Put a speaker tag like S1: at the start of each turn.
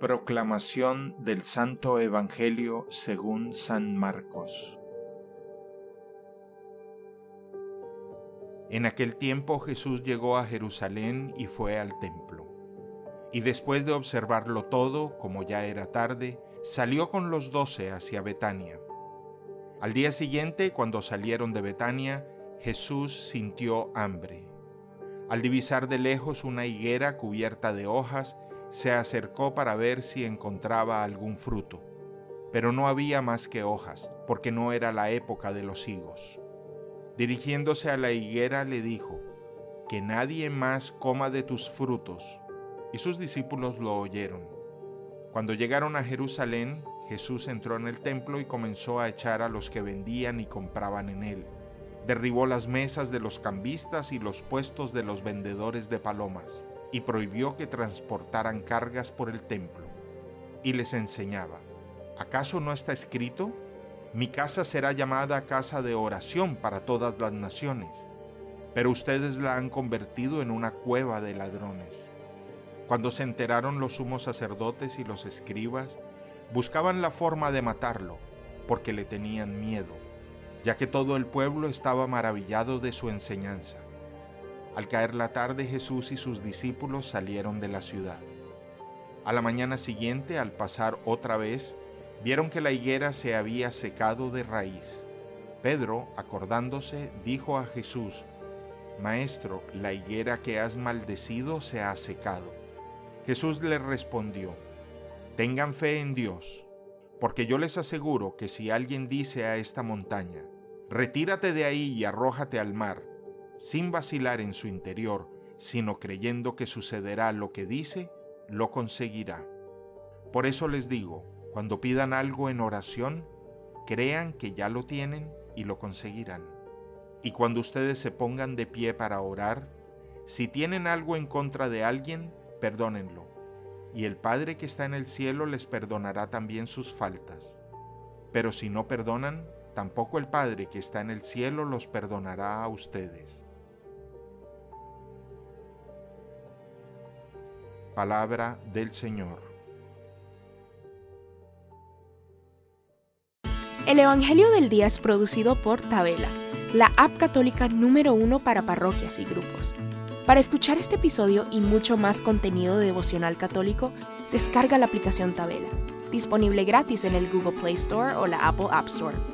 S1: Proclamación del Santo Evangelio según San Marcos En aquel tiempo Jesús llegó a Jerusalén y fue al templo. Y después de observarlo todo, como ya era tarde, salió con los doce hacia Betania. Al día siguiente, cuando salieron de Betania, Jesús sintió hambre. Al divisar de lejos una higuera cubierta de hojas, se acercó para ver si encontraba algún fruto. Pero no había más que hojas, porque no era la época de los higos. Dirigiéndose a la higuera le dijo, Que nadie más coma de tus frutos. Y sus discípulos lo oyeron. Cuando llegaron a Jerusalén, Jesús entró en el templo y comenzó a echar a los que vendían y compraban en él derribó las mesas de los cambistas y los puestos de los vendedores de palomas, y prohibió que transportaran cargas por el templo. Y les enseñaba, ¿acaso no está escrito? Mi casa será llamada casa de oración para todas las naciones, pero ustedes la han convertido en una cueva de ladrones. Cuando se enteraron los sumos sacerdotes y los escribas, buscaban la forma de matarlo, porque le tenían miedo ya que todo el pueblo estaba maravillado de su enseñanza. Al caer la tarde Jesús y sus discípulos salieron de la ciudad. A la mañana siguiente, al pasar otra vez, vieron que la higuera se había secado de raíz. Pedro, acordándose, dijo a Jesús, Maestro, la higuera que has maldecido se ha secado. Jesús le respondió, Tengan fe en Dios, porque yo les aseguro que si alguien dice a esta montaña, Retírate de ahí y arrójate al mar, sin vacilar en su interior, sino creyendo que sucederá lo que dice, lo conseguirá. Por eso les digo, cuando pidan algo en oración, crean que ya lo tienen y lo conseguirán. Y cuando ustedes se pongan de pie para orar, si tienen algo en contra de alguien, perdónenlo, y el Padre que está en el cielo les perdonará también sus faltas. Pero si no perdonan, tampoco el Padre que está en el cielo los perdonará a ustedes. Palabra del Señor.
S2: El Evangelio del Día es producido por Tabela, la app católica número uno para parroquias y grupos. Para escuchar este episodio y mucho más contenido de devocional católico, descarga la aplicación Tabela, disponible gratis en el Google Play Store o la Apple App Store.